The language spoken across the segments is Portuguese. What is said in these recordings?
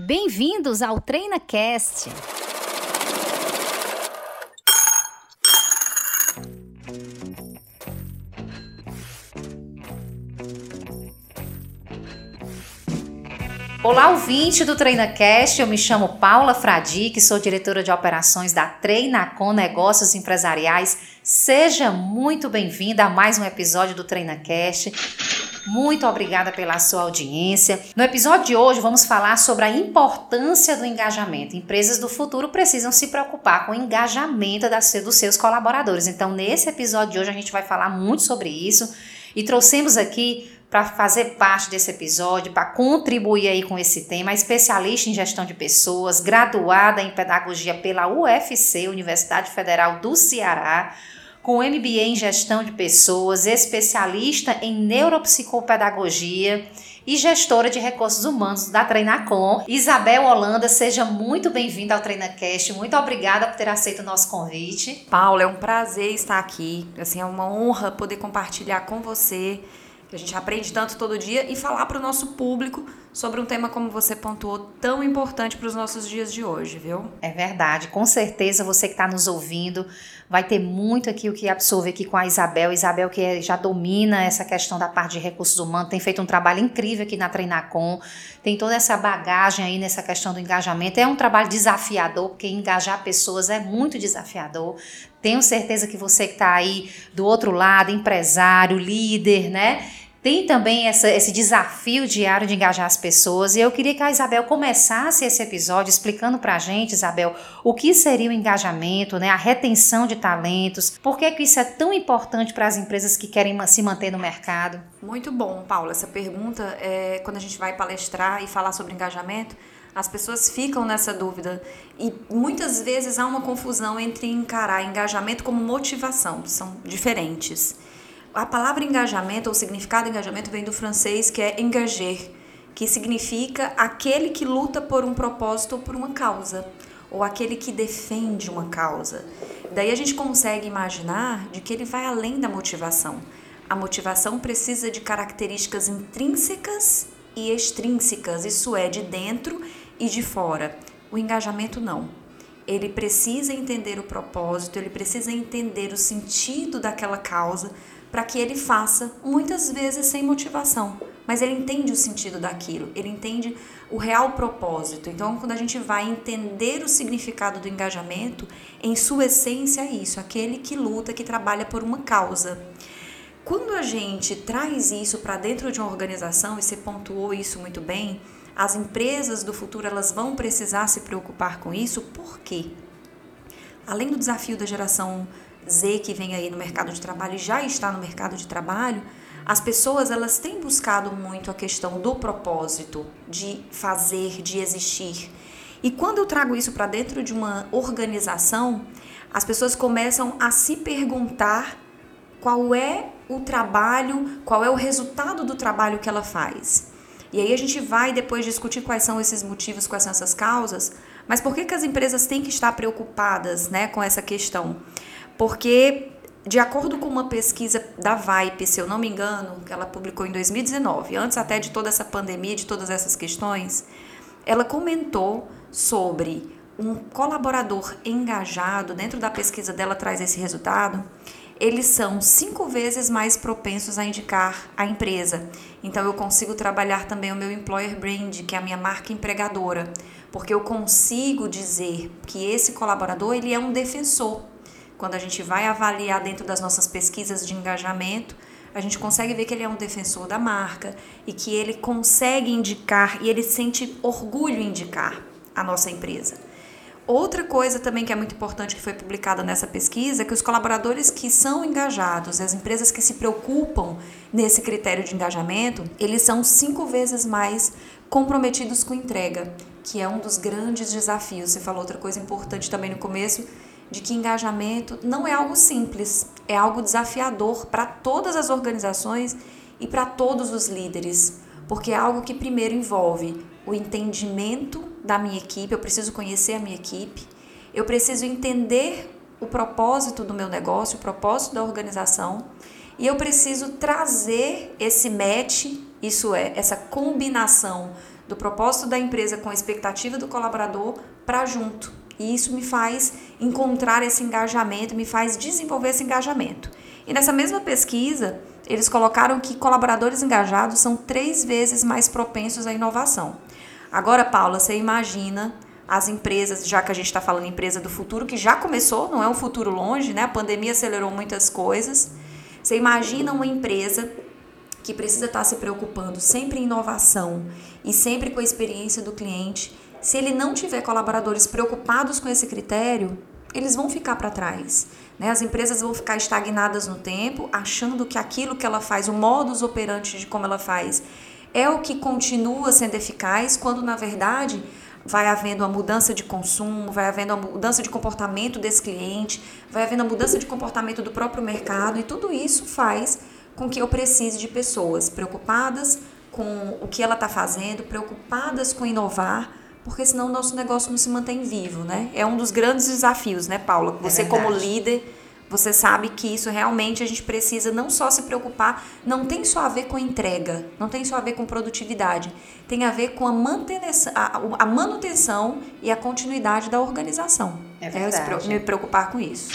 Bem-vindos ao TreinaCast. Olá, ouvinte do TreinaCast. Eu me chamo Paula Fradique, sou diretora de operações da Treinacom Negócios Empresariais. Seja muito bem-vinda a mais um episódio do TreinaCast. Muito obrigada pela sua audiência. No episódio de hoje, vamos falar sobre a importância do engajamento. Empresas do futuro precisam se preocupar com o engajamento das, dos seus colaboradores. Então, nesse episódio de hoje, a gente vai falar muito sobre isso e trouxemos aqui para fazer parte desse episódio, para contribuir aí com esse tema, especialista em gestão de pessoas, graduada em pedagogia pela UFC, Universidade Federal do Ceará, com MBA em gestão de pessoas, especialista em neuropsicopedagogia e gestora de recursos humanos da Treinacom. Isabel Holanda, seja muito bem-vinda ao TreinaCast. Muito obrigada por ter aceito o nosso convite. Paula, é um prazer estar aqui. Assim, é uma honra poder compartilhar com você que a gente aprende tanto todo dia, e falar para o nosso público sobre um tema como você pontuou, tão importante para os nossos dias de hoje, viu? É verdade, com certeza você que está nos ouvindo vai ter muito aqui o que absorver aqui com a Isabel. Isabel que já domina essa questão da parte de recursos humanos, tem feito um trabalho incrível aqui na Treinacom, tem toda essa bagagem aí nessa questão do engajamento. É um trabalho desafiador, porque engajar pessoas é muito desafiador. Tenho certeza que você que está aí do outro lado, empresário, líder, né? Tem também essa, esse desafio diário de engajar as pessoas. E eu queria que a Isabel começasse esse episódio explicando para a gente, Isabel, o que seria o engajamento, né? a retenção de talentos, por que, que isso é tão importante para as empresas que querem se manter no mercado. Muito bom, Paula. Essa pergunta, é, quando a gente vai palestrar e falar sobre engajamento, as pessoas ficam nessa dúvida e muitas vezes há uma confusão entre encarar engajamento como motivação, são diferentes. A palavra engajamento ou significado engajamento vem do francês que é engager, que significa aquele que luta por um propósito ou por uma causa, ou aquele que defende uma causa. Daí a gente consegue imaginar de que ele vai além da motivação. A motivação precisa de características intrínsecas e extrínsecas, isso é, de dentro e de fora. O engajamento não. Ele precisa entender o propósito, ele precisa entender o sentido daquela causa para que ele faça, muitas vezes sem motivação, mas ele entende o sentido daquilo, ele entende o real propósito. Então, quando a gente vai entender o significado do engajamento, em sua essência é isso, aquele que luta, que trabalha por uma causa. Quando a gente traz isso para dentro de uma organização, e você pontuou isso muito bem, as empresas do futuro elas vão precisar se preocupar com isso, por quê? Além do desafio da geração Z que vem aí no mercado de trabalho e já está no mercado de trabalho, as pessoas elas têm buscado muito a questão do propósito, de fazer, de existir. E quando eu trago isso para dentro de uma organização, as pessoas começam a se perguntar qual é o trabalho, qual é o resultado do trabalho que ela faz. E aí a gente vai depois discutir quais são esses motivos, quais são essas causas, mas por que, que as empresas têm que estar preocupadas né, com essa questão? Porque, de acordo com uma pesquisa da VIPE, se eu não me engano, que ela publicou em 2019, antes até de toda essa pandemia, de todas essas questões, ela comentou sobre um colaborador engajado, dentro da pesquisa dela traz esse resultado, eles são cinco vezes mais propensos a indicar a empresa. Então eu consigo trabalhar também o meu employer brand, que é a minha marca empregadora, porque eu consigo dizer que esse colaborador ele é um defensor. Quando a gente vai avaliar dentro das nossas pesquisas de engajamento, a gente consegue ver que ele é um defensor da marca e que ele consegue indicar e ele sente orgulho em indicar a nossa empresa. Outra coisa também que é muito importante que foi publicada nessa pesquisa é que os colaboradores que são engajados, as empresas que se preocupam nesse critério de engajamento, eles são cinco vezes mais comprometidos com entrega, que é um dos grandes desafios. Você falou outra coisa importante também no começo, de que engajamento não é algo simples, é algo desafiador para todas as organizações e para todos os líderes, porque é algo que primeiro envolve o entendimento da minha equipe, eu preciso conhecer a minha equipe, eu preciso entender o propósito do meu negócio, o propósito da organização, e eu preciso trazer esse match Isso é, essa combinação do propósito da empresa com a expectativa do colaborador para junto. E isso me faz encontrar esse engajamento, me faz desenvolver esse engajamento. E nessa mesma pesquisa, eles colocaram que colaboradores engajados são três vezes mais propensos à inovação. Agora, Paula, você imagina as empresas, já que a gente está falando empresa do futuro, que já começou, não é um futuro longe, né? A pandemia acelerou muitas coisas. Você imagina uma empresa que precisa estar tá se preocupando sempre em inovação e sempre com a experiência do cliente. Se ele não tiver colaboradores preocupados com esse critério, eles vão ficar para trás. Né? As empresas vão ficar estagnadas no tempo, achando que aquilo que ela faz, o modus operandi de como ela faz, é o que continua sendo eficaz, quando na verdade vai havendo uma mudança de consumo, vai havendo uma mudança de comportamento desse cliente, vai havendo uma mudança de comportamento do próprio mercado e tudo isso faz com que eu precise de pessoas preocupadas com o que ela está fazendo, preocupadas com inovar, porque senão o nosso negócio não se mantém vivo, né? É um dos grandes desafios, né, Paula? É Você é como líder você sabe que isso realmente a gente precisa não só se preocupar, não tem só a ver com entrega, não tem só a ver com produtividade, tem a ver com a manutenção, a, a manutenção e a continuidade da organização. É verdade. É me preocupar com isso.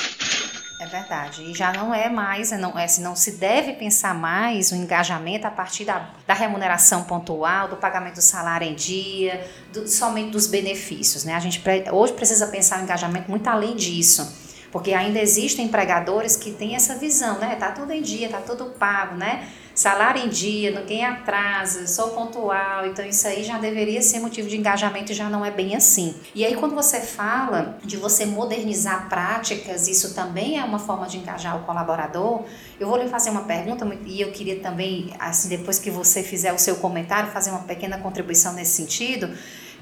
É verdade. E já não é mais, é não, é, não se deve pensar mais o engajamento a partir da, da remuneração pontual, do pagamento do salário em dia, do, somente dos benefícios. Né? A gente hoje precisa pensar o engajamento muito além disso porque ainda existem empregadores que têm essa visão, né? Tá tudo em dia, tá tudo pago, né? Salário em dia, ninguém atrasa, sou pontual, então isso aí já deveria ser motivo de engajamento e já não é bem assim. E aí quando você fala de você modernizar práticas, isso também é uma forma de engajar o colaborador. Eu vou lhe fazer uma pergunta e eu queria também, assim, depois que você fizer o seu comentário, fazer uma pequena contribuição nesse sentido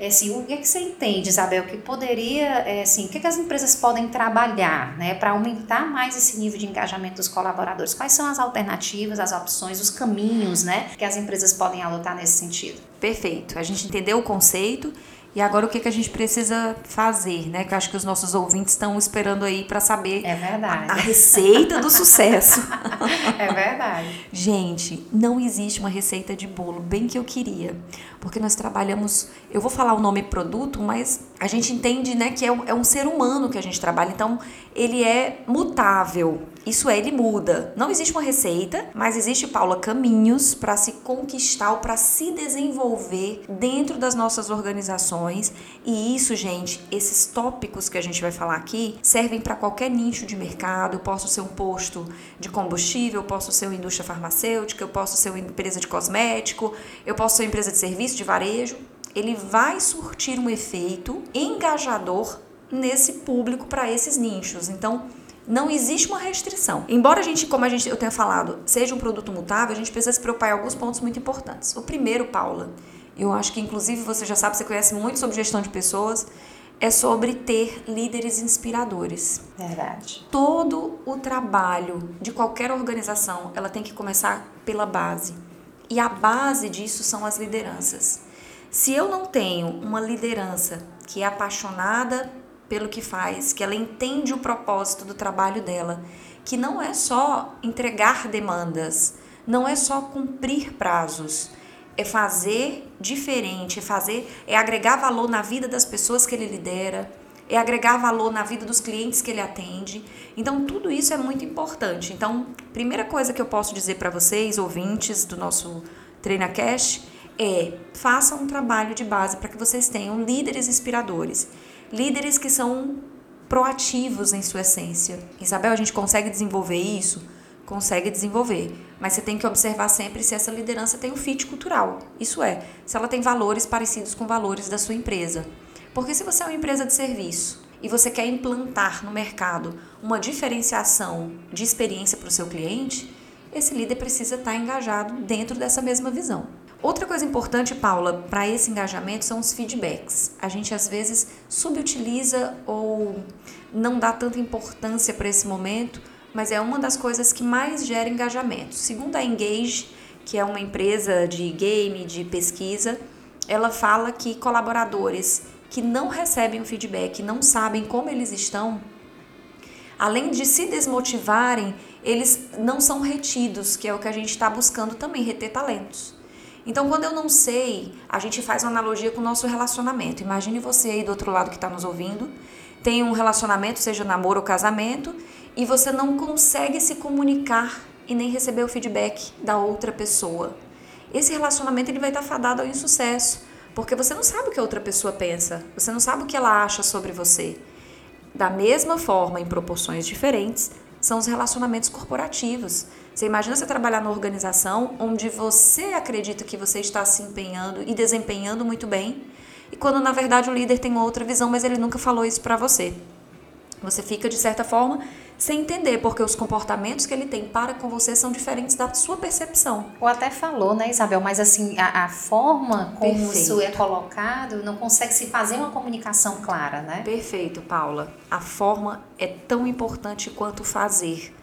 é, assim, o que, é que você entende, Isabel, que poderia, é, assim, o que, é que as empresas podem trabalhar né, para aumentar mais esse nível de engajamento dos colaboradores? Quais são as alternativas, as opções, os caminhos né, que as empresas podem adotar nesse sentido? Perfeito. A gente entendeu o conceito e agora o que, que a gente precisa fazer, né? Que eu acho que os nossos ouvintes estão esperando aí para saber é. A, a receita do sucesso. é verdade. Gente, não existe uma receita de bolo, bem que eu queria. Porque nós trabalhamos, eu vou falar o nome produto, mas a gente entende né, que é um, é um ser humano que a gente trabalha. Então, ele é mutável. Isso é, ele muda. Não existe uma receita, mas existe, Paula, caminhos para se conquistar ou para se desenvolver dentro das nossas organizações. E isso, gente, esses tópicos que a gente vai falar aqui servem para qualquer nicho de mercado. Eu posso ser um posto de combustível, eu posso ser uma indústria farmacêutica, eu posso ser uma empresa de cosmético, eu posso ser uma empresa de serviço, de varejo. Ele vai surtir um efeito engajador nesse público para esses nichos. Então, não existe uma restrição. Embora a gente, como a gente, eu tenha falado, seja um produto mutável, a gente precisa se preocupar em alguns pontos muito importantes. O primeiro, Paula, eu acho que inclusive você já sabe, você conhece muito sobre gestão de pessoas, é sobre ter líderes inspiradores. Verdade. Todo o trabalho de qualquer organização, ela tem que começar pela base. E a base disso são as lideranças. Se eu não tenho uma liderança que é apaixonada pelo que faz, que ela entende o propósito do trabalho dela, que não é só entregar demandas, não é só cumprir prazos, é fazer diferente, é fazer, é agregar valor na vida das pessoas que ele lidera, é agregar valor na vida dos clientes que ele atende. Então, tudo isso é muito importante. Então, primeira coisa que eu posso dizer para vocês, ouvintes do nosso TreinaCast, é façam um trabalho de base para que vocês tenham líderes inspiradores líderes que são proativos em sua essência. Isabel, a gente consegue desenvolver isso? Consegue desenvolver, mas você tem que observar sempre se essa liderança tem um fit cultural. Isso é, se ela tem valores parecidos com valores da sua empresa. Porque se você é uma empresa de serviço e você quer implantar no mercado uma diferenciação de experiência para o seu cliente, esse líder precisa estar engajado dentro dessa mesma visão. Outra coisa importante, Paula, para esse engajamento são os feedbacks. A gente às vezes subutiliza ou não dá tanta importância para esse momento, mas é uma das coisas que mais gera engajamento. Segundo a Engage, que é uma empresa de game, de pesquisa, ela fala que colaboradores que não recebem o feedback, não sabem como eles estão, além de se desmotivarem, eles não são retidos, que é o que a gente está buscando também, reter talentos. Então, quando eu não sei, a gente faz uma analogia com o nosso relacionamento. Imagine você aí do outro lado que está nos ouvindo, tem um relacionamento, seja namoro ou casamento, e você não consegue se comunicar e nem receber o feedback da outra pessoa. Esse relacionamento ele vai estar fadado ao insucesso, porque você não sabe o que a outra pessoa pensa, você não sabe o que ela acha sobre você. Da mesma forma, em proporções diferentes, são os relacionamentos corporativos. Você imagina você trabalhar numa organização onde você acredita que você está se empenhando e desempenhando muito bem, e quando na verdade o líder tem outra visão, mas ele nunca falou isso para você. Você fica de certa forma sem entender, porque os comportamentos que ele tem para com você são diferentes da sua percepção. Ou até falou, né, Isabel? Mas assim, a, a forma como Perfeito. isso é colocado não consegue se fazer uma comunicação clara, né? Perfeito, Paula. A forma é tão importante quanto fazer.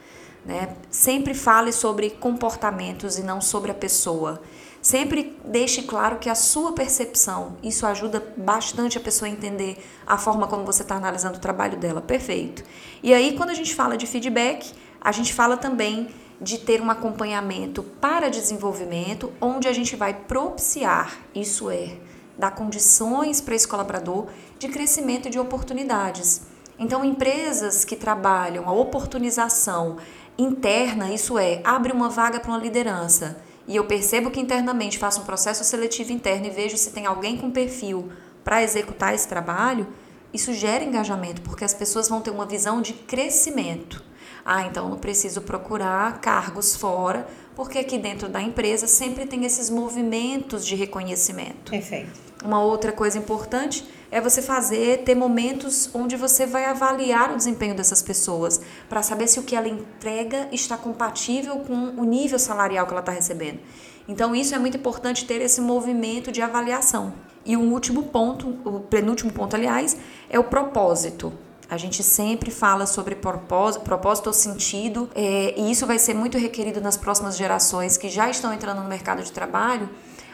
Né? Sempre fale sobre comportamentos e não sobre a pessoa. Sempre deixe claro que a sua percepção, isso ajuda bastante a pessoa a entender a forma como você está analisando o trabalho dela. Perfeito. E aí, quando a gente fala de feedback, a gente fala também de ter um acompanhamento para desenvolvimento, onde a gente vai propiciar, isso é, dar condições para esse colaborador de crescimento e de oportunidades. Então, empresas que trabalham a oportunização interna, isso é, abre uma vaga para uma liderança e eu percebo que internamente faço um processo seletivo interno e vejo se tem alguém com perfil para executar esse trabalho, isso gera engajamento, porque as pessoas vão ter uma visão de crescimento. Ah, então não preciso procurar cargos fora, porque aqui dentro da empresa sempre tem esses movimentos de reconhecimento. Perfeito. Uma outra coisa importante é você fazer, ter momentos onde você vai avaliar o desempenho dessas pessoas, para saber se o que ela entrega está compatível com o nível salarial que ela está recebendo. Então, isso é muito importante ter esse movimento de avaliação. E o último ponto, o penúltimo ponto, aliás, é o propósito. A gente sempre fala sobre propósito, propósito ou sentido, é, e isso vai ser muito requerido nas próximas gerações que já estão entrando no mercado de trabalho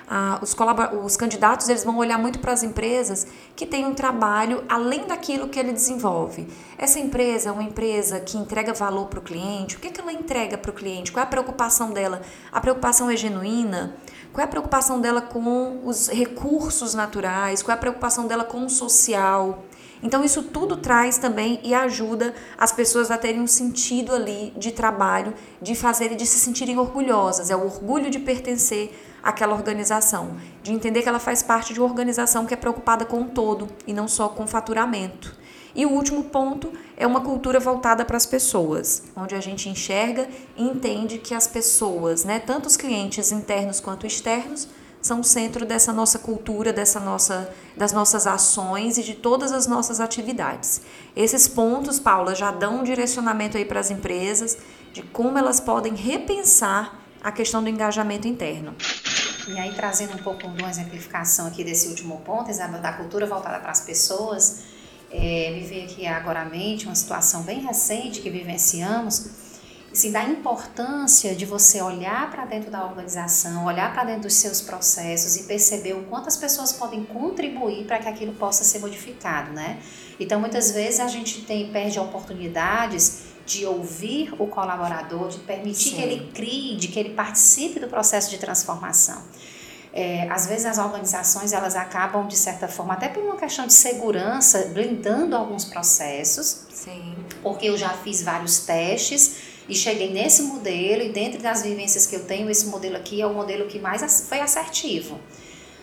ah, os, os candidatos eles vão olhar muito para as empresas que têm um trabalho além daquilo que ele desenvolve. Essa empresa é uma empresa que entrega valor para o cliente. O que, é que ela entrega para o cliente? Qual é a preocupação dela? A preocupação é genuína? Qual é a preocupação dela com os recursos naturais? Qual é a preocupação dela com o social? Então, isso tudo traz também e ajuda as pessoas a terem um sentido ali de trabalho, de fazer e de se sentirem orgulhosas. É o orgulho de pertencer àquela organização, de entender que ela faz parte de uma organização que é preocupada com o todo e não só com faturamento. E o último ponto é uma cultura voltada para as pessoas, onde a gente enxerga e entende que as pessoas, né, tanto os clientes internos quanto externos, são o centro dessa nossa cultura, dessa nossa, das nossas ações e de todas as nossas atividades. Esses pontos, Paula, já dão um direcionamento aí para as empresas de como elas podem repensar a questão do engajamento interno. E aí, trazendo um pouco de uma exemplificação aqui desse último ponto, da cultura voltada para as pessoas, é, me veio aqui agora à mente uma situação bem recente que vivenciamos assim, da importância de você olhar para dentro da organização, olhar para dentro dos seus processos e perceber o quanto as pessoas podem contribuir para que aquilo possa ser modificado, né? Então, muitas vezes a gente tem perde oportunidades de ouvir o colaborador, de permitir Sim. que ele crie, de que ele participe do processo de transformação. É, às vezes as organizações elas acabam de certa forma até por uma questão de segurança blindando alguns processos Sim. porque eu já fiz vários testes e cheguei nesse modelo e dentro das vivências que eu tenho, esse modelo aqui é o modelo que mais foi assertivo.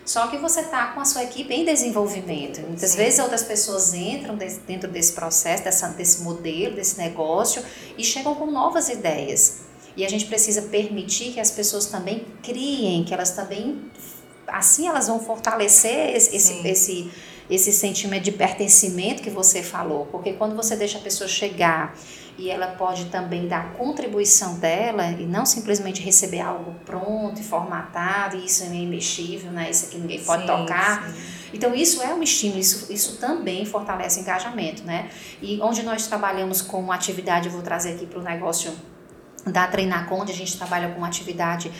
Só que você está com a sua equipe em desenvolvimento. Muitas Sim. vezes outras pessoas entram dentro desse processo, dessa, desse modelo, desse negócio e chegam com novas ideias. E a gente precisa permitir que as pessoas também criem, que elas também, assim elas vão fortalecer esse, esse, esse, esse sentimento de pertencimento que você falou. Porque quando você deixa a pessoa chegar e ela pode também dar a contribuição dela e não simplesmente receber algo pronto e formatado, e isso é imexível, né? Isso aqui ninguém pode sim, tocar. Sim. Então, isso é um estímulo, isso, isso também fortalece o engajamento, né? E onde nós trabalhamos com atividade, eu vou trazer aqui para o negócio da Treinacon, onde a gente trabalha com atividade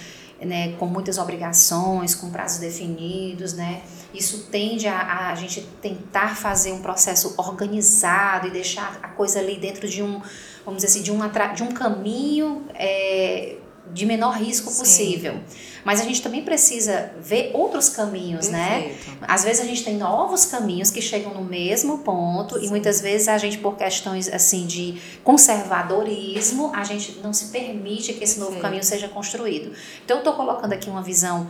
né, com muitas obrigações, com prazos definidos, né? Isso tende a, a gente tentar fazer um processo organizado e deixar a coisa ali dentro de um, vamos dizer assim, de um, de um caminho é, de menor risco possível. Mas a gente também precisa ver outros caminhos, né? Perfeito. né? Às vezes a gente tem novos caminhos que chegam no mesmo ponto Sim. e muitas vezes a gente, por questões assim de conservadorismo, a gente não se permite que esse novo Sim. caminho seja construído. Então eu estou colocando aqui uma visão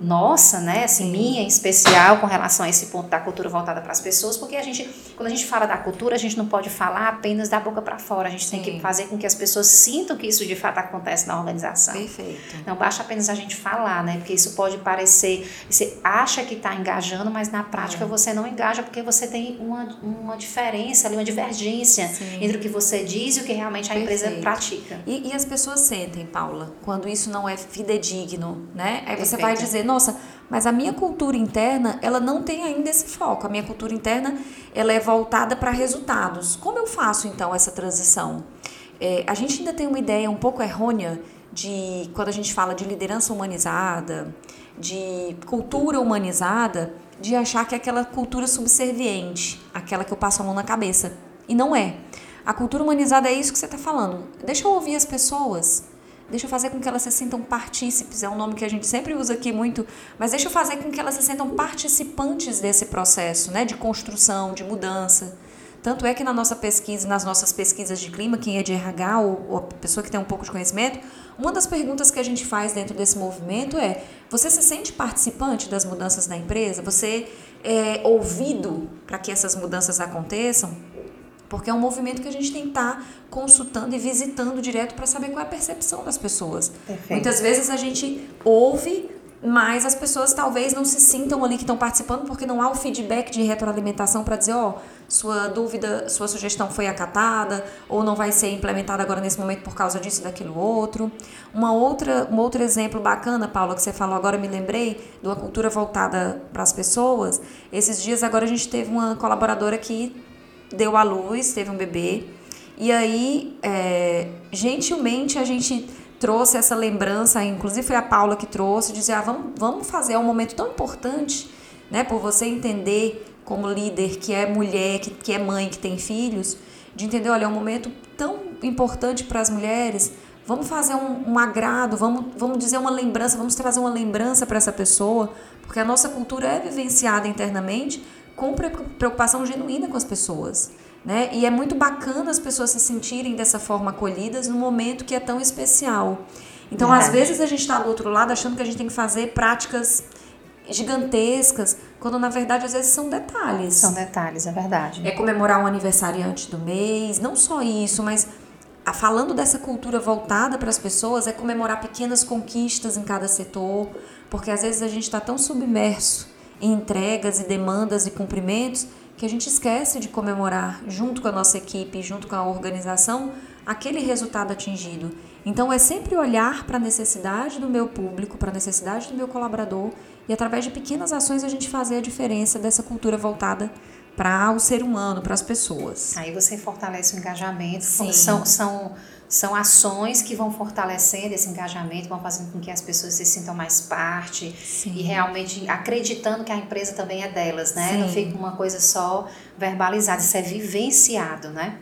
nossa, né? Assim, Sim. minha em especial com relação a esse ponto da cultura voltada para as pessoas, porque a gente, quando a gente fala da cultura, a gente não pode falar apenas da boca para fora. A gente tem que fazer com que as pessoas sintam que isso de fato acontece na organização. Perfeito. Não basta apenas a gente falar, né? Porque isso pode parecer, você acha que está engajando, mas na prática é. você não engaja porque você tem uma, uma diferença ali, uma divergência Sim. entre o que você diz e o que realmente a Perfeito. empresa pratica. E, e, as pessoas sentem, Paula, quando isso não é fidedigno, né? Aí Perfeito. você vai dizer, nossa, mas a minha cultura interna, ela não tem ainda esse foco. A minha cultura interna, ela é voltada para resultados. Como eu faço então essa transição? É, a gente ainda tem uma ideia um pouco errônea de quando a gente fala de liderança humanizada, de cultura humanizada, de achar que é aquela cultura subserviente, aquela que eu passo a mão na cabeça. E não é. A cultura humanizada é isso que você está falando. Deixa eu ouvir as pessoas. Deixa eu fazer com que elas se sintam partícipes, é um nome que a gente sempre usa aqui muito, mas deixa eu fazer com que elas se sintam participantes desse processo, né, de construção, de mudança. Tanto é que na nossa pesquisa, nas nossas pesquisas de clima, quem é de RH ou, ou a pessoa que tem um pouco de conhecimento, uma das perguntas que a gente faz dentro desse movimento é: você se sente participante das mudanças da empresa? Você é ouvido para que essas mudanças aconteçam? Porque é um movimento que a gente tem que estar tá consultando e visitando direto para saber qual é a percepção das pessoas. Perfeito. Muitas vezes a gente ouve mas as pessoas talvez não se sintam ali que estão participando porque não há o feedback de retroalimentação para dizer, ó, oh, sua dúvida, sua sugestão foi acatada ou não vai ser implementada agora nesse momento por causa disso daquilo outro. Uma outra, um outro exemplo bacana, Paula, que você falou agora, me lembrei, de uma cultura voltada para as pessoas. Esses dias agora a gente teve uma colaboradora que deu à luz, teve um bebê, e aí, é, gentilmente, a gente trouxe essa lembrança, inclusive foi a Paula que trouxe, dizer, ah, vamos, vamos fazer, é um momento tão importante, né, por você entender como líder que é mulher, que, que é mãe, que tem filhos, de entender, olha, é um momento tão importante para as mulheres, vamos fazer um, um, agrado, vamos, vamos dizer uma lembrança, vamos trazer uma lembrança para essa pessoa, porque a nossa cultura é vivenciada internamente com preocupação genuína com as pessoas. Né? E é muito bacana as pessoas se sentirem dessa forma acolhidas no momento que é tão especial. Então, é. às vezes, a gente está do outro lado achando que a gente tem que fazer práticas gigantescas, quando na verdade às vezes são detalhes. São detalhes, é verdade. É comemorar um aniversariante do mês, não só isso, mas a, falando dessa cultura voltada para as pessoas, é comemorar pequenas conquistas em cada setor, porque às vezes a gente está tão submerso em entregas e demandas e cumprimentos que a gente esquece de comemorar junto com a nossa equipe, junto com a organização, aquele resultado atingido. Então é sempre olhar para a necessidade do meu público, para a necessidade do meu colaborador e através de pequenas ações a gente fazer a diferença dessa cultura voltada para o ser humano, para as pessoas. Aí você fortalece o engajamento. Sim. São, são são ações que vão fortalecendo esse engajamento, vão fazendo com que as pessoas se sintam mais parte Sim. e realmente acreditando que a empresa também é delas, né? Sim. Não fica uma coisa só verbalizada, isso é vivenciado, né?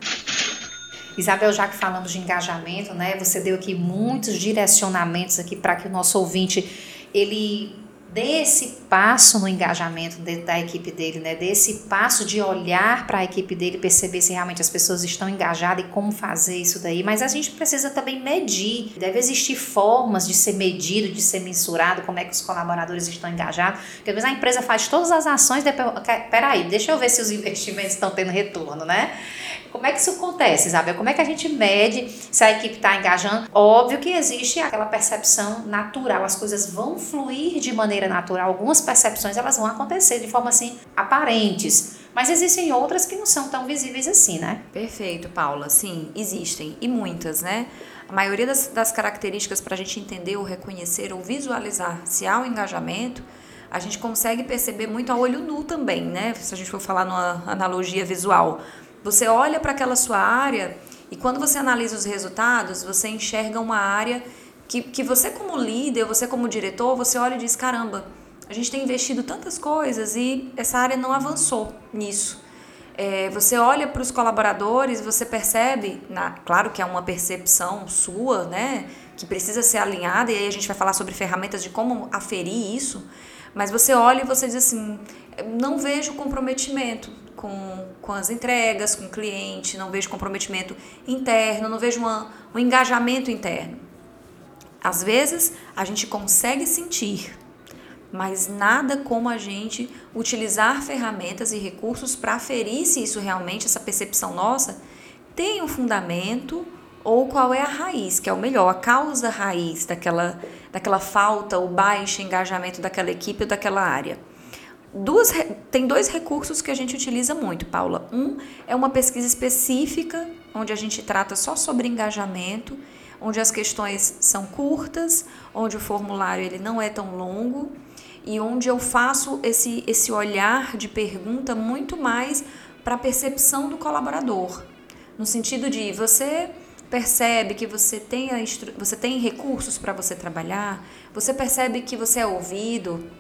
Isabel, já que falamos de engajamento, né? Você deu aqui muitos direcionamentos aqui para que o nosso ouvinte ele dê esse passo no engajamento de, da equipe dele, né? Desse passo de olhar para a equipe dele, perceber se realmente as pessoas estão engajadas e como fazer isso daí. Mas a gente precisa também medir. Deve existir formas de ser medido, de ser mensurado, como é que os colaboradores estão engajados. Porque às vezes a empresa faz todas as ações, depois, peraí, deixa eu ver se os investimentos estão tendo retorno, né? Como é que isso acontece, Isabel? Como é que a gente mede se a equipe está engajando? Óbvio que existe aquela percepção natural, as coisas vão fluir de maneira natural, algumas percepções elas vão acontecer de forma assim aparentes. Mas existem outras que não são tão visíveis assim, né? Perfeito, Paula. Sim, existem. E muitas, né? A maioria das, das características para a gente entender ou reconhecer ou visualizar se há um engajamento, a gente consegue perceber muito a olho nu também, né? Se a gente for falar numa analogia visual. Você olha para aquela sua área e quando você analisa os resultados, você enxerga uma área que, que você como líder, você como diretor, você olha e diz, caramba, a gente tem investido tantas coisas e essa área não avançou nisso. É, você olha para os colaboradores, você percebe, na, claro que é uma percepção sua, né? que precisa ser alinhada, e aí a gente vai falar sobre ferramentas de como aferir isso, mas você olha e você diz assim, não vejo comprometimento com, com as entregas, com o cliente, não vejo comprometimento interno, não vejo uma, um engajamento interno. Às vezes a gente consegue sentir, mas nada como a gente utilizar ferramentas e recursos para aferir se isso realmente, essa percepção nossa, tem um fundamento ou qual é a raiz, que é o melhor, a causa raiz daquela, daquela falta, o baixo engajamento daquela equipe ou daquela área. Duas, tem dois recursos que a gente utiliza muito, Paula. Um é uma pesquisa específica, onde a gente trata só sobre engajamento, onde as questões são curtas, onde o formulário ele não é tão longo e onde eu faço esse, esse olhar de pergunta muito mais para a percepção do colaborador. No sentido de você percebe que você tem, a você tem recursos para você trabalhar, você percebe que você é ouvido,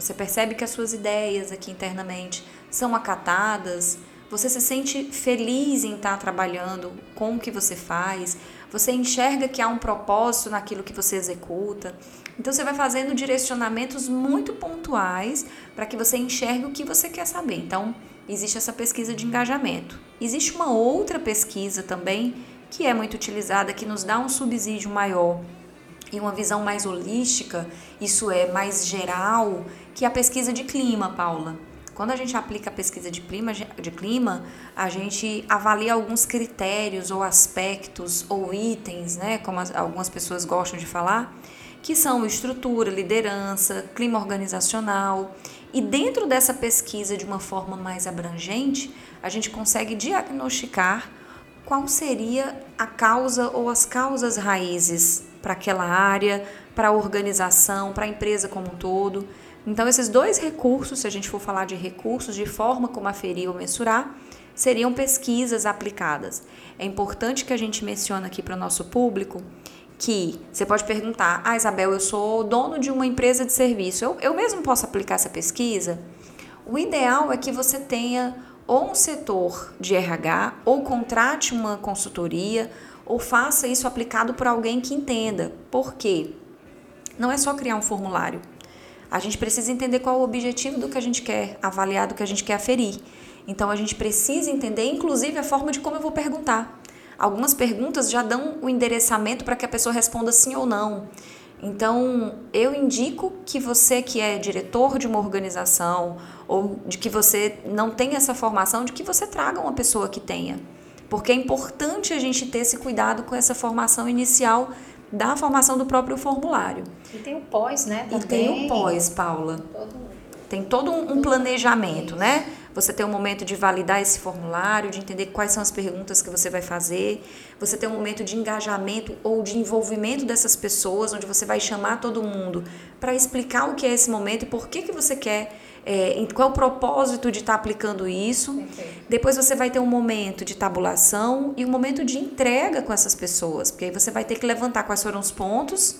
você percebe que as suas ideias aqui internamente são acatadas, você se sente feliz em estar trabalhando com o que você faz, você enxerga que há um propósito naquilo que você executa. Então você vai fazendo direcionamentos muito pontuais para que você enxergue o que você quer saber. Então, existe essa pesquisa de engajamento. Existe uma outra pesquisa também que é muito utilizada, que nos dá um subsídio maior e uma visão mais holística, isso é mais geral, que a pesquisa de clima, Paula. Quando a gente aplica a pesquisa de clima, de clima, a gente avalia alguns critérios ou aspectos ou itens, né, como as, algumas pessoas gostam de falar, que são estrutura, liderança, clima organizacional. E dentro dessa pesquisa, de uma forma mais abrangente, a gente consegue diagnosticar qual seria a causa ou as causas raízes para aquela área, para a organização, para a empresa como um todo. Então, esses dois recursos, se a gente for falar de recursos, de forma como aferir ou mensurar, seriam pesquisas aplicadas. É importante que a gente mencione aqui para o nosso público que você pode perguntar, ah, Isabel, eu sou dono de uma empresa de serviço, eu, eu mesmo posso aplicar essa pesquisa? O ideal é que você tenha ou um setor de RH, ou contrate uma consultoria, ou faça isso aplicado por alguém que entenda. Por quê? Não é só criar um formulário. A gente precisa entender qual o objetivo do que a gente quer avaliar, do que a gente quer aferir. Então a gente precisa entender, inclusive, a forma de como eu vou perguntar. Algumas perguntas já dão o endereçamento para que a pessoa responda sim ou não. Então, eu indico que você que é diretor de uma organização ou de que você não tem essa formação, de que você traga uma pessoa que tenha. Porque é importante a gente ter esse cuidado com essa formação inicial da formação do próprio formulário. E tem o pós, né? Também. E tem o pós, Paula. Todo... Tem todo um planejamento, né? Você tem um momento de validar esse formulário, de entender quais são as perguntas que você vai fazer. Você tem um momento de engajamento ou de envolvimento dessas pessoas, onde você vai chamar todo mundo para explicar o que é esse momento e por que, que você quer, é, qual é o propósito de estar tá aplicando isso. Okay. Depois você vai ter um momento de tabulação e um momento de entrega com essas pessoas, porque aí você vai ter que levantar quais foram os pontos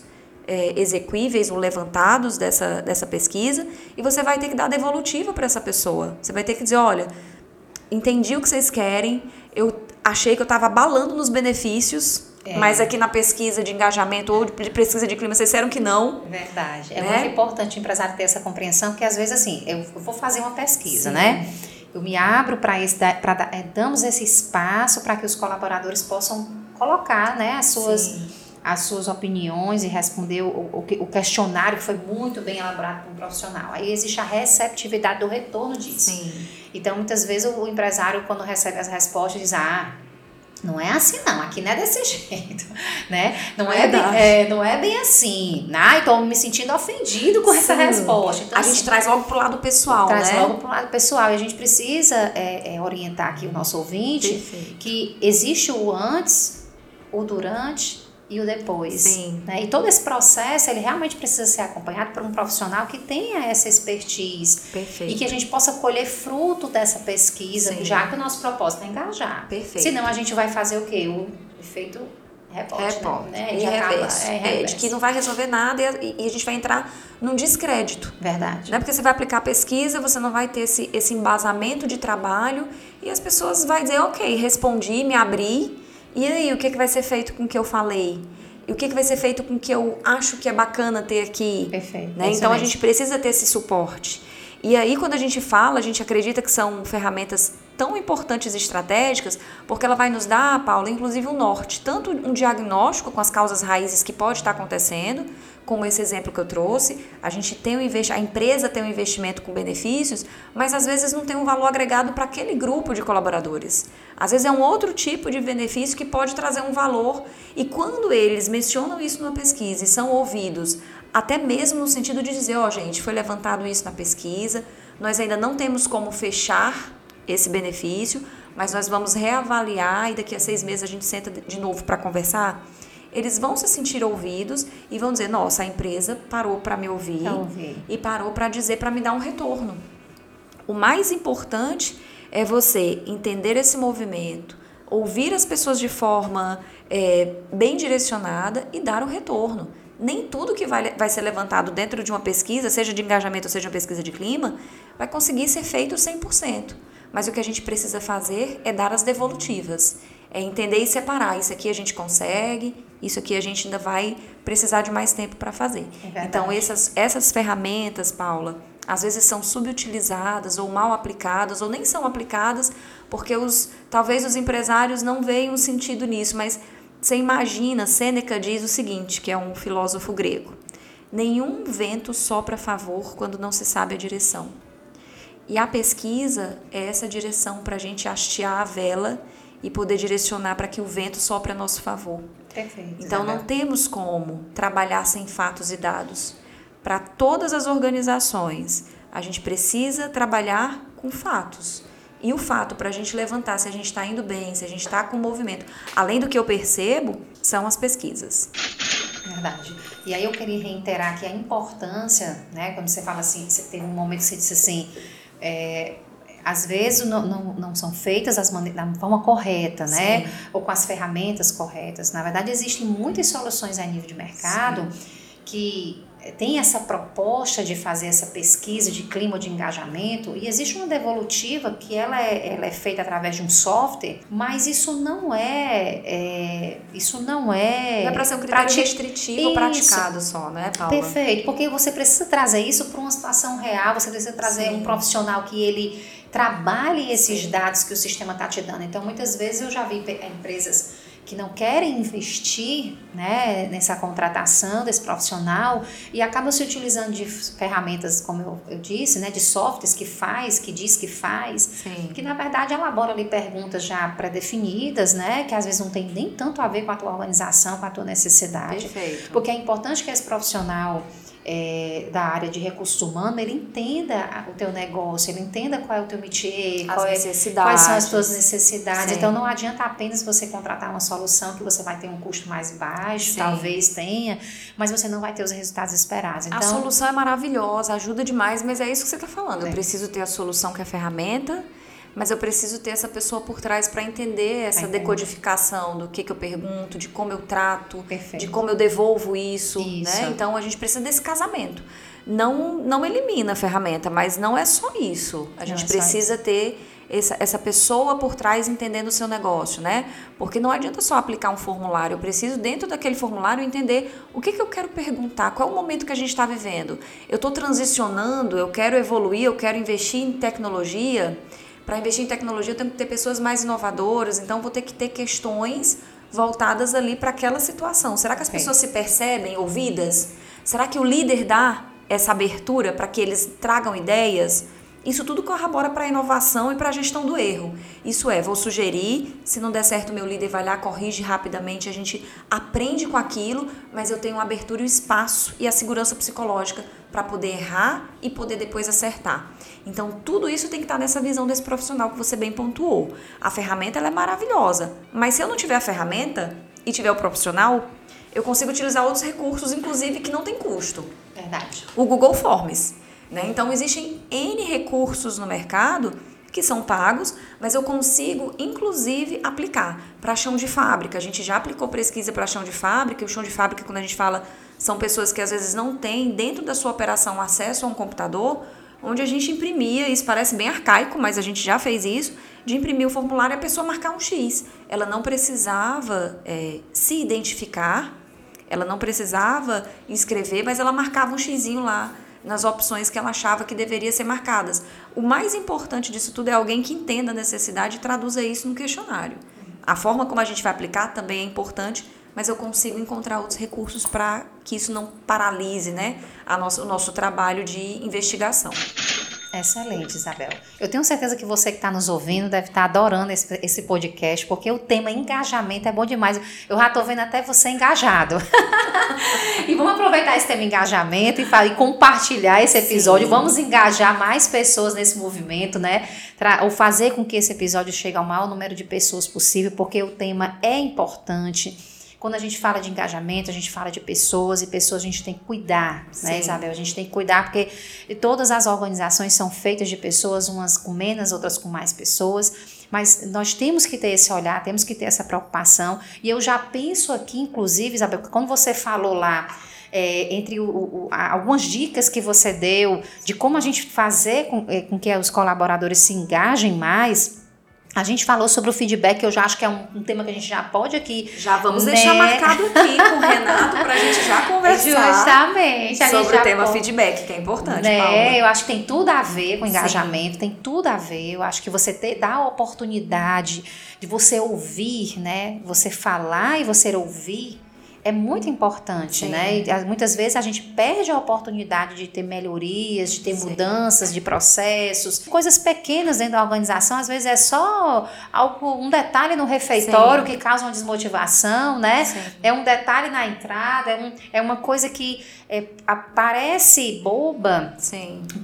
é, exequíveis ou levantados dessa, dessa pesquisa e você vai ter que dar devolutiva para essa pessoa. Você vai ter que dizer, olha, entendi o que vocês querem, eu achei que eu estava abalando nos benefícios, é. Mas aqui na pesquisa de engajamento ou de pesquisa de clima, vocês disseram que não. Verdade. É né? muito importante o empresário ter essa compreensão, porque às vezes assim, eu vou fazer uma pesquisa, Sim. né? Eu me abro para esse, é, damos esse espaço para que os colaboradores possam colocar, né, as suas Sim as suas opiniões e responder o, o, o, questionário que foi muito bem elaborado por um profissional. Aí existe a receptividade do retorno disso. Sim. Então, muitas vezes o empresário, quando recebe as respostas, diz: Ah, não é assim não, aqui não é desse jeito, né? Não é, bem, é, não é bem assim. Ah, estou me sentindo ofendido com Sim. essa resposta. Então, a gente assim, traz logo pro lado pessoal, traz né? logo pro lado pessoal. E a gente precisa é, é, orientar aqui o nosso ouvinte Perfeito. que existe o antes, o durante e o depois. Sim. Né? E todo esse processo, ele realmente precisa ser acompanhado por um profissional que tenha essa expertise. Perfeito. E que a gente possa colher fruto dessa pesquisa, Sim. já que o nosso propósito é engajar. Perfeito. Senão a gente vai fazer o quê? O efeito rebote, rebote. né? E reverso. É, é, de que não vai resolver nada e, e, a gente vai entrar num descrédito. Verdade. Né? Porque você vai aplicar a pesquisa, você não vai ter esse, esse embasamento de trabalho e as pessoas vão dizer, ok, respondi, me abri, e aí, o que, que vai ser feito com o que eu falei? e o que, que vai ser feito com o que eu acho que é bacana ter aqui. Perfeito. Né? Então a gente precisa ter esse suporte. E aí, quando a gente fala, a gente acredita que são ferramentas tão importantes e estratégicas, porque ela vai nos dar, Paula, inclusive o um norte, tanto um diagnóstico com as causas raízes que pode estar acontecendo, como esse exemplo que eu trouxe, a gente tem um a empresa tem um investimento com benefícios, mas às vezes não tem um valor agregado para aquele grupo de colaboradores. Às vezes é um outro tipo de benefício que pode trazer um valor, e quando eles mencionam isso numa pesquisa e são ouvidos, até mesmo no sentido de dizer, ó, oh, gente, foi levantado isso na pesquisa, nós ainda não temos como fechar esse benefício, mas nós vamos reavaliar e daqui a seis meses a gente senta de novo para conversar. Eles vão se sentir ouvidos e vão dizer: nossa, a empresa parou para me ouvir, ouvir e parou para dizer para me dar um retorno. O mais importante é você entender esse movimento, ouvir as pessoas de forma é, bem direcionada e dar o retorno nem tudo que vai, vai ser levantado dentro de uma pesquisa, seja de engajamento ou seja uma pesquisa de clima, vai conseguir ser feito 100%. Mas o que a gente precisa fazer é dar as devolutivas, é entender e separar. Isso aqui a gente consegue, isso aqui a gente ainda vai precisar de mais tempo para fazer. É então, essas, essas ferramentas, Paula, às vezes são subutilizadas ou mal aplicadas ou nem são aplicadas porque os talvez os empresários não veem um sentido nisso, mas você imagina, Sêneca diz o seguinte, que é um filósofo grego: nenhum vento sopra a favor quando não se sabe a direção. E a pesquisa é essa direção para a gente hastear a vela e poder direcionar para que o vento sopre a nosso favor. Perfeito. Então não temos como trabalhar sem fatos e dados. Para todas as organizações, a gente precisa trabalhar com fatos. E o fato para a gente levantar se a gente está indo bem, se a gente está com movimento, além do que eu percebo, são as pesquisas. Verdade. E aí eu queria reiterar aqui a importância, né? Quando você fala assim, você teve um momento que você disse assim, é, às vezes não, não, não são feitas as da forma correta, né? Sim. Ou com as ferramentas corretas. Na verdade, existem muitas soluções a nível de mercado Sim. que tem essa proposta de fazer essa pesquisa de clima de engajamento e existe uma devolutiva que ela é, ela é feita através de um software, mas isso não é, é isso não é não é para ser um critério prati... restritivo isso. praticado só, né, Paula? Perfeito, porque você precisa trazer isso para uma situação real, você precisa trazer Sim. um profissional que ele trabalhe esses dados que o sistema está te dando. Então, muitas vezes eu já vi empresas que não querem investir né, nessa contratação desse profissional e acabam se utilizando de ferramentas, como eu, eu disse, né, de softwares que faz, que diz que faz, Sim. que na verdade elabora ali perguntas já pré-definidas, né, que às vezes não tem nem tanto a ver com a tua organização, com a tua necessidade. Perfeito. Porque é importante que esse profissional é, da área de recursos humanos, ele entenda o teu negócio, ele entenda qual é o teu métier, é, quais são as tuas necessidades. Sim. Então não adianta apenas você contratar uma solução que você vai ter um custo mais baixo, Sim. talvez tenha, mas você não vai ter os resultados esperados. Então, a solução é maravilhosa, ajuda demais, mas é isso que você está falando. É. Eu preciso ter a solução que é a ferramenta mas eu preciso ter essa pessoa por trás para entender essa decodificação do que, que eu pergunto, de como eu trato, Perfeito. de como eu devolvo isso, isso, né? Então a gente precisa desse casamento. Não, não elimina a ferramenta, mas não é só isso. A gente é precisa ter essa, essa pessoa por trás entendendo o seu negócio, né? Porque não adianta só aplicar um formulário, eu preciso, dentro daquele formulário, entender o que, que eu quero perguntar, qual é o momento que a gente está vivendo. Eu estou transicionando, eu quero evoluir, eu quero investir em tecnologia. Para investir em tecnologia, eu tenho que ter pessoas mais inovadoras, então vou ter que ter questões voltadas ali para aquela situação. Será que as pessoas se percebem ouvidas? Será que o líder dá essa abertura para que eles tragam ideias? Isso tudo corrobora para a inovação e para a gestão do erro. Isso é, vou sugerir, se não der certo, meu líder vai lá, corrige rapidamente, a gente aprende com aquilo, mas eu tenho uma abertura e o espaço e a segurança psicológica para poder errar e poder depois acertar. Então, tudo isso tem que estar nessa visão desse profissional que você bem pontuou. A ferramenta é maravilhosa, mas se eu não tiver a ferramenta e tiver o profissional, eu consigo utilizar outros recursos, inclusive que não tem custo. Verdade. O Google Forms. Né? Então, existem N recursos no mercado que são pagos, mas eu consigo, inclusive, aplicar para chão de fábrica. A gente já aplicou pesquisa para chão de fábrica, e o chão de fábrica, quando a gente fala, são pessoas que às vezes não têm dentro da sua operação acesso a um computador, onde a gente imprimia, isso parece bem arcaico, mas a gente já fez isso, de imprimir o formulário e a pessoa marcar um X. Ela não precisava é, se identificar Ela não precisava escrever, mas ela marcava um xizinho lá nas opções que ela achava que deveria ser marcadas. O mais importante disso tudo é alguém que entenda a necessidade e traduza isso no questionário. A forma como a gente vai aplicar também é importante, mas eu consigo encontrar outros recursos para que isso não paralise né, a nossa, o nosso trabalho de investigação. Excelente, Isabel. Eu tenho certeza que você que está nos ouvindo deve estar tá adorando esse, esse, podcast, porque o tema engajamento é bom demais. Eu já estou vendo até você engajado. e vamos aproveitar esse tema engajamento e, e compartilhar esse episódio. Sim. Vamos engajar mais pessoas nesse movimento, né? Ou fazer com que esse episódio chegue ao maior número de pessoas possível, porque o tema é importante quando a gente fala de engajamento, a gente fala de pessoas e pessoas a gente tem que cuidar, né, Sim. né, Isabel? A gente tem que cuidar porque todas as organizações são feitas de pessoas, umas com menos, outras com mais pessoas. Mas nós temos que ter esse olhar, temos que ter essa preocupação. E eu já penso aqui, inclusive, Isabel, quando você falou lá é, entre o, o, algumas dicas que você deu de como a gente fazer com, é, com que os colaboradores se engajem mais. A gente falou sobre o feedback, eu já acho que é um, um, tema que a gente já pode aqui. Já vamos né? deixar marcado aqui com o Renato para a gente já conversar. Justamente. sobre o tema pode, feedback, que é importante. Né? Paula. Eu acho que tem tudo a ver com engajamento, Sim. tem tudo a ver. Eu acho que você ter, dá a oportunidade de você ouvir, né? Você falar e você ouvir é muito importante, Sim. né? E muitas vezes a gente perde a oportunidade de ter melhorias, de ter Sim. mudanças de processos, coisas pequenas dentro da organização, às vezes é só algo, um detalhe no refeitório Sim. que causa uma desmotivação, né? É um detalhe na entrada, é, um, é uma coisa que é, parece boba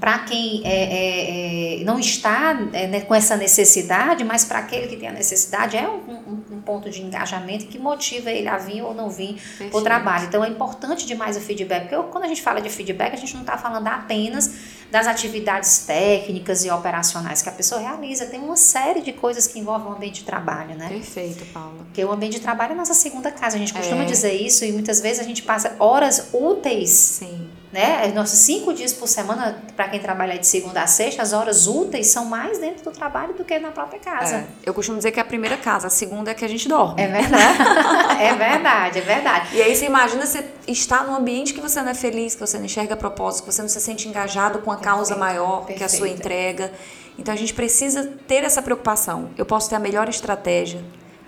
para quem é, é, é, não está é, né, com essa necessidade, mas para aquele que tem a necessidade é um, um, um, ponto de engajamento que motiva ele a vir ou não vir para o trabalho. Então é importante demais o feedback, porque quando a gente fala de feedback, a gente não está falando apenas das atividades técnicas e operacionais que a pessoa realiza, tem uma série de coisas que envolvem o ambiente de trabalho, né? Perfeito, Paula. Porque o ambiente de trabalho é a nossa segunda casa, a gente costuma é. dizer isso e muitas vezes a gente passa horas úteis Sim né? Nossos cinco dias por semana, para quem trabalha de segunda a sexta, as horas úteis são mais dentro do trabalho do que na própria casa. É. Eu costumo dizer que é a primeira casa, a segunda é que a gente dorme. É verdade. é verdade, é verdade. E aí você imagina você estar num ambiente que você não é feliz, que você não enxerga propósito, que você não se sente engajado com a Perfeito. causa maior Perfeito. que a sua entrega. Então a gente precisa ter essa preocupação. Eu posso ter a melhor estratégia,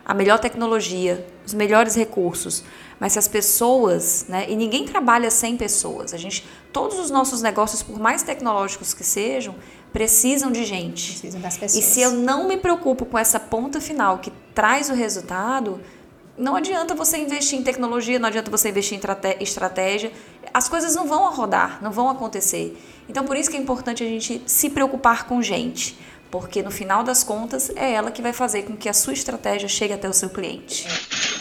a melhor tecnologia, os melhores recursos, mas se as pessoas, né, e ninguém trabalha sem pessoas, a gente, todos os nossos negócios, por mais tecnológicos que sejam, precisam de gente. Precisam das pessoas. E se eu não me preocupo com essa ponta final que traz o resultado, não adianta você investir em tecnologia, não adianta você investir em estratégia, as coisas não vão rodar, não vão acontecer. Então, por isso que é importante a gente se preocupar com gente porque no final das contas é ela que vai fazer com que a sua estratégia chegue até o seu cliente.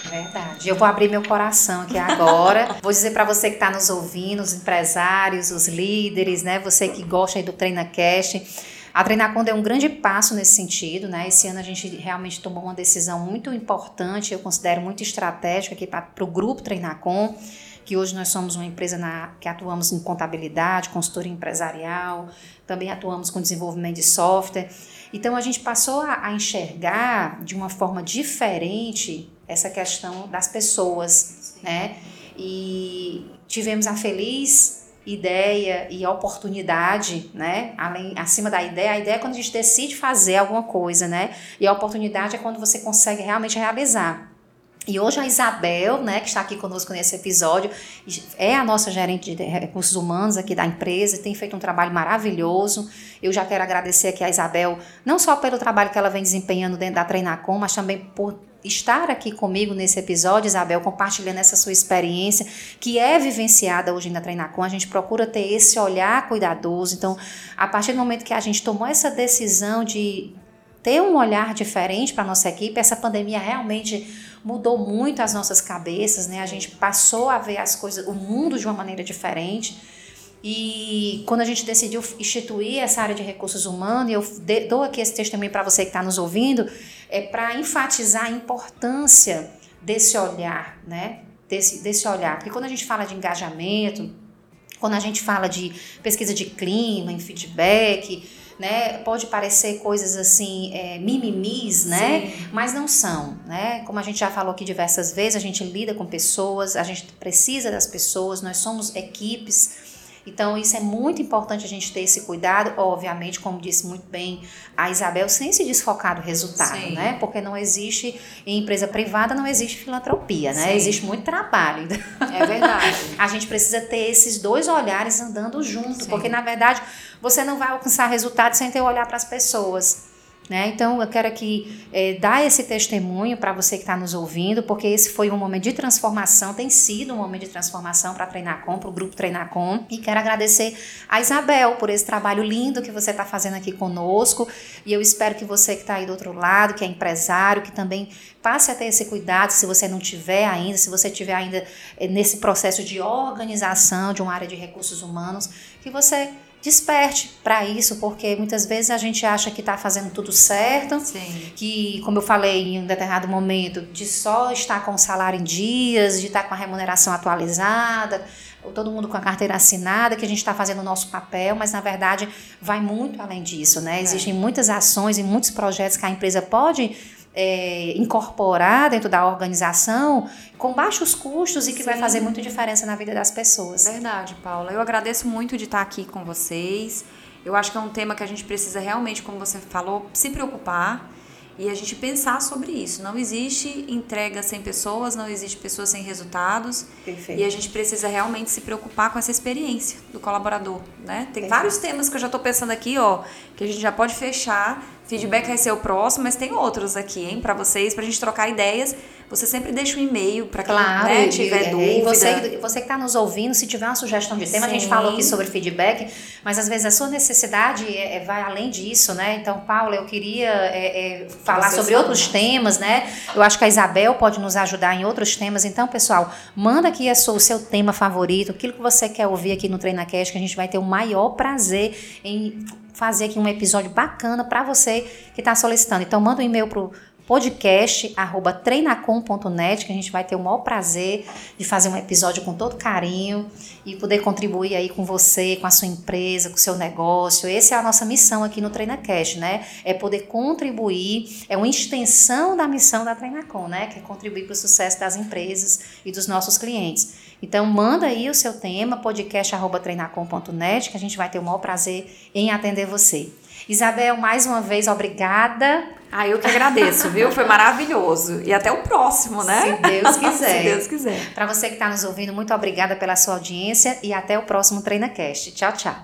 Verdade. Eu vou abrir meu coração aqui agora. vou dizer para você que está nos ouvindo, os empresários, os líderes, né? Você que gosta do TreinaCast. A Treinacom deu um grande passo nesse sentido, né? Esse ano a gente realmente tomou uma decisão muito importante, eu considero muito estratégica aqui para o grupo Treinacom que hoje nós somos uma empresa na, que atuamos em contabilidade, consultoria empresarial, também atuamos com desenvolvimento de software. Então a gente passou a, a enxergar de uma forma diferente essa questão das pessoas, né? E tivemos a feliz ideia e oportunidade, né? Além, acima da ideia, a ideia é quando a gente decide fazer alguma coisa, né? E a oportunidade é quando você consegue realmente realizar. E hoje a Isabel, né, que está aqui conosco nesse episódio, é a nossa gerente de recursos humanos aqui da empresa, tem feito um trabalho maravilhoso. Eu já quero agradecer aqui a Isabel, não só pelo trabalho que ela vem desempenhando dentro da Treinacom, mas também por estar aqui comigo nesse episódio, Isabel, compartilhando essa sua experiência, que é vivenciada hoje na Treinacom. A gente procura ter esse olhar cuidadoso. Então, a partir do momento que a gente tomou essa decisão de ter um olhar diferente para a nossa equipe, essa pandemia realmente mudou muito as nossas cabeças, né? A gente passou a ver as coisas, o mundo de uma maneira diferente. E quando a gente decidiu instituir essa área de recursos humanos, eu dou aqui esse testemunho para você que está nos ouvindo, é para enfatizar a importância desse olhar, né? Desse, desse olhar. Porque quando a gente fala de engajamento, quando a gente fala de pesquisa de clima, em feedback, né? Pode parecer coisas assim, é, mimimis, né? Sim. Mas não são, né? Como a gente já falou aqui diversas vezes, a gente lida com pessoas, a gente precisa das pessoas, nós somos equipes. Então, isso é muito importante a gente ter esse cuidado, obviamente, como disse muito bem a Isabel, sem se desfocar do resultado, Sim. né? Porque não existe, em empresa privada, não existe filantropia, né? Sim. Existe muito trabalho. É verdade. a gente precisa ter esses dois olhares andando junto, Sim. porque, na verdade, você não vai alcançar resultado sem ter o olhar para as pessoas. Né? Então, eu quero aqui é, dar esse testemunho para você que está nos ouvindo, porque esse foi um momento de transformação, tem sido um momento de transformação para a Treinacom, para o grupo Treinacom. E quero agradecer a Isabel por esse trabalho lindo que você está fazendo aqui conosco. E eu espero que você que está aí do outro lado, que é empresário, que também passe a ter esse cuidado, se você não tiver ainda, se você tiver ainda é, nesse processo de organização de uma área de recursos humanos, que você desperte para isso, porque muitas vezes a gente acha que está fazendo tudo certo, Sim. que, como eu falei em um determinado momento, de só estar com o salário em dias, de estar com a remuneração atualizada, todo mundo com a carteira assinada, que a gente está fazendo o nosso papel, mas na verdade vai muito além disso, né? É. Existem muitas ações e muitos projetos que a empresa pode é, incorporar dentro da organização com baixos custos e que Sim. vai fazer muita diferença na vida das pessoas. Verdade, Paula. Eu agradeço muito de estar aqui com vocês. Eu acho que é um tema que a gente precisa realmente, como você falou, se preocupar e a gente pensar sobre isso. Não existe entrega sem pessoas, não existe pessoas sem resultados. Perfeito. E a gente precisa realmente se preocupar com essa experiência do colaborador, né? Tem Perfeito. vários temas que eu já estou pensando aqui, ó, que a gente já pode fechar Feedback vai ser o próximo, mas tem outros aqui, hein, para vocês, para a gente trocar ideias. Você sempre deixa um e-mail para quem claro, né, tiver e, dúvida. E você, você que está nos ouvindo, se tiver uma sugestão de tema, Sim. a gente falou aqui sobre feedback, mas às vezes a sua necessidade é, é, vai além disso, né? Então, Paula, eu queria é, é, falar sobre outros temas, né? Eu acho que a Isabel pode nos ajudar em outros temas. Então, pessoal, manda aqui sua, o seu tema favorito, aquilo que você quer ouvir aqui no TreinaCast, que a gente vai ter o maior prazer em fazer aqui um episódio bacana para você que está solicitando. Então, manda um e-mail para podcast@treinacom.net que a gente vai ter o maior prazer de fazer um episódio com todo carinho e poder contribuir aí com você, com a sua empresa, com o seu negócio. Essa é a nossa missão aqui no TreinaCast, né? É poder contribuir, é uma extensão da missão da Treinacom, né? Que é contribuir para o sucesso das empresas e dos nossos clientes. Então manda aí o seu tema, podcast@treinacom.net, que a gente vai ter o maior prazer em atender você. Isabel, mais uma vez, obrigada. Ah, eu que agradeço, viu? Foi maravilhoso. E até o próximo, né? Se Deus quiser. Se Deus quiser. Para você que está nos ouvindo, muito obrigada pela sua audiência e até o próximo TreinaCast. Tchau, tchau.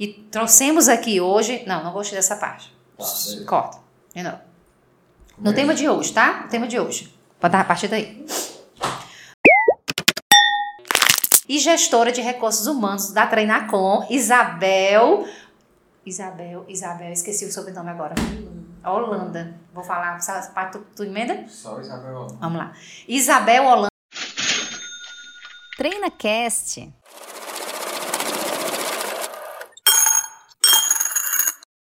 E trouxemos aqui hoje. Não, não gostei dessa parte. Corta. De novo. No tema de hoje, tá? No tema de hoje. Pode dar a partir daí. E gestora de recursos humanos da Treinacom, Isabel. Isabel, Isabel, esqueci o sobrenome agora. Holanda. Vou falar, tu, tu emenda? Só Isabel Vamos lá. Isabel Holanda. TreinaCast